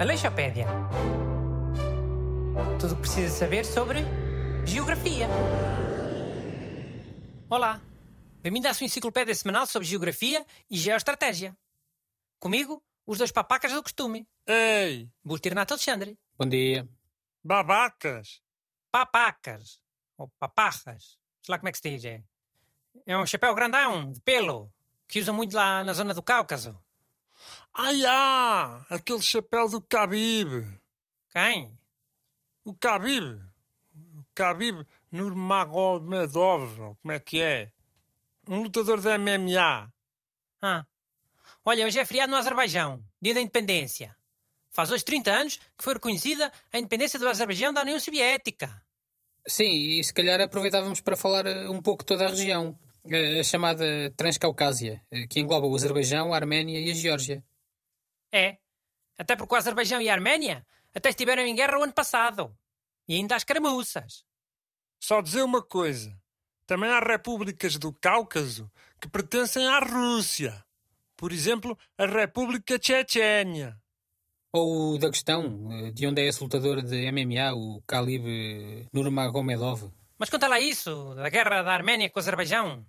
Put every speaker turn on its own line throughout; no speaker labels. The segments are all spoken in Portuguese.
Aleixopédia. Tudo o que precisa saber sobre geografia. Olá, bem-vindo à sua enciclopédia semanal sobre geografia e geoestratégia. Comigo, os dois papacas do costume.
Ei,
Busto e Renato Alexandre.
Bom dia.
babacas!
Papacas. Ou paparras. Sei lá como é que se diz. É, é um chapéu grandão, de pelo, que usam muito lá na zona do Cáucaso.
Ai, ah, aquele chapéu do Khabib.
Quem?
O Khabib. O Khabib Nurmagomedov, como é que é? Um lutador da MMA.
Ah. Olha, hoje é feriado no Azerbaijão, dia da independência. Faz hoje 30 anos que foi reconhecida a independência do Azerbaijão da União Soviética.
Sim, e se calhar aproveitávamos para falar eh, um pouco de toda a região, a chamada Transcaucásia, eh, que engloba o Azerbaijão, a Arménia e a Geórgia.
É. Até porque o Azerbaijão e a Arménia até estiveram em guerra o ano passado. E ainda às caramuças.
Só dizer uma coisa. Também há repúblicas do Cáucaso que pertencem à Rússia. Por exemplo, a República Chechênia.
Ou o Daguestão, eh, de onde é esse lutador de MMA, o Khalib Nurmagomedov.
Mas conta lá isso, da guerra da Arménia com o Azerbaijão.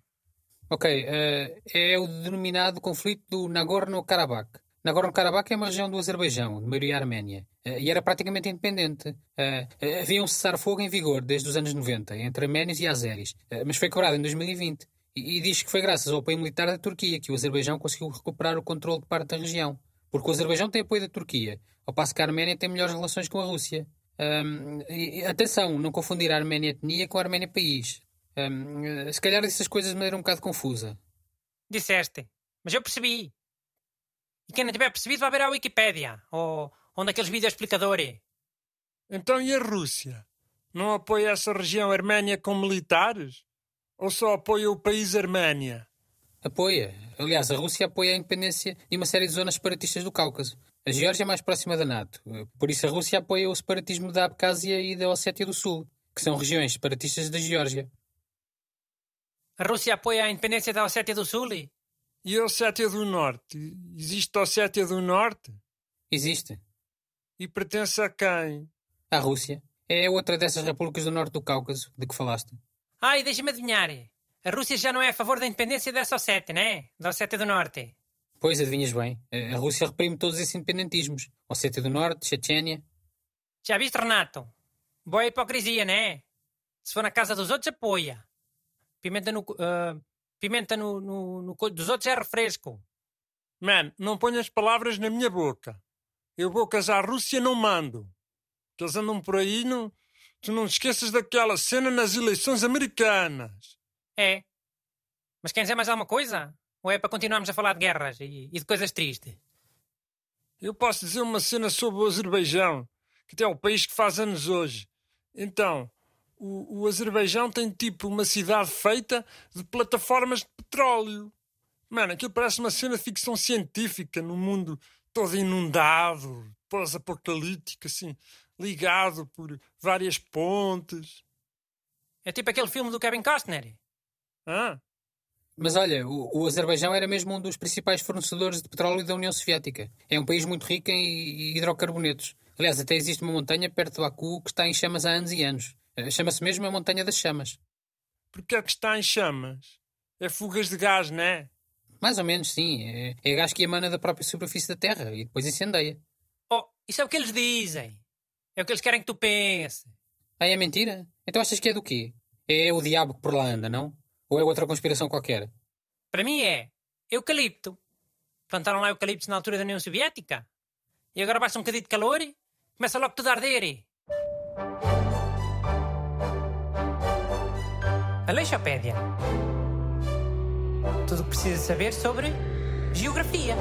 Ok, eh, é o denominado conflito do Nagorno-Karabakh. Nagorno-Karabakh é uma região do Azerbaijão, de maioria arménia, eh, e era praticamente independente. Eh, havia um cessar-fogo em vigor desde os anos 90, entre arménios e azeris, mas foi quebrado em 2020. E, e diz que foi graças ao apoio militar da Turquia que o Azerbaijão conseguiu recuperar o controle de parte da região. Porque o Azerbaijão tem apoio da Turquia, ao passo que a Arménia tem melhores relações com a Rússia. E- e atenção, não confundir a Arménia etnia com a Arménia país. Ahm, eh, se calhar disse as coisas de maneira um bocado confusa.
Disseste. Mas eu percebi. E quem não tiver percebido vai ver a Wikipédia. Ou onde aqueles vídeos explicadores.
Então e a Rússia? Não apoia essa região arménia com militares? Ou só apoia o país Arménia?
Apoia. Aliás, a Rússia apoia a independência de uma série de zonas separatistas do Cáucaso. A Geórgia é mais próxima da NATO. Por isso a Rússia apoia o separatismo da Abcásia e da Ossétia do Sul, que são regiões separatistas da Geórgia.
A Rússia apoia a independência da Ossétia do Sul?
E a Ossétia do Norte? Existe a Ossétia do Norte?
Existe.
E pertence a quem?
A Rússia é outra dessas repúblicas do norte do Cáucaso de que falaste.
Ai, deixa-me adivinhar. A Rússia já não é a favor da independência dessa Ossétia, né? Da Ossétia do Norte.
Pois, adivinhas bem. A Rússia reprime todos esses independentismos. Ossétia do Norte, Chechênia.
Já viste, Renato? Boa hipocrisia, né? Se for na casa dos outros, apoia. Pimenta no... ah, pimenta no, no, no dos outros é refresco.
Man, não ponhas palavras na minha boca. Eu bocas à Rússia não mando. Que eles andam por aí, não... tu não esqueças daquela cena nas eleições americanas.
É. Mas quer dizer mais alguma coisa? Ou é para continuarmos a falar de guerras e, e de coisas tristes?
Eu posso dizer uma cena sobre o Azerbaijão, que é o país que faz anos hoje. Então, o, o Azerbaijão tem tipo uma cidade feita de plataformas de petróleo. Mano, aquilo parece uma cena de ficção científica no mundo todo inundado, pós-apocalíptico, assim, ligado por várias pontes.
É tipo aquele filme do Kevin Costner.
Ah,
Mas olha, o, o Azerbaijão era mesmo um dos principais fornecedores de petróleo da União Soviética. É um país muito rico em hidrocarbonetos. Aliás, até existe uma montanha perto de Baku que está em chamas há anos e anos. Eh, Chama-se mesmo a Montanha das Chamas.
porque é que está em chamas? É fugas de gás, não é?
Mais ou menos, sim. É, é gás que emana da própria superfície da Terra e depois incendeia.
Oh, isso é o que eles dizem. É o que eles querem que tu penses.
Ah, é mentira? Então achas que é do quê? É o diabo que por lá anda, não? Ou é outra conspiração qualquer?
Para mim é eucalipto. Plantaram lá eucaliptos na altura da União Soviética. E agora basta um bocadinho de calor e começa logo tudo a arder. Aleixopédia. Tudo o que precisa saber sobre geografia.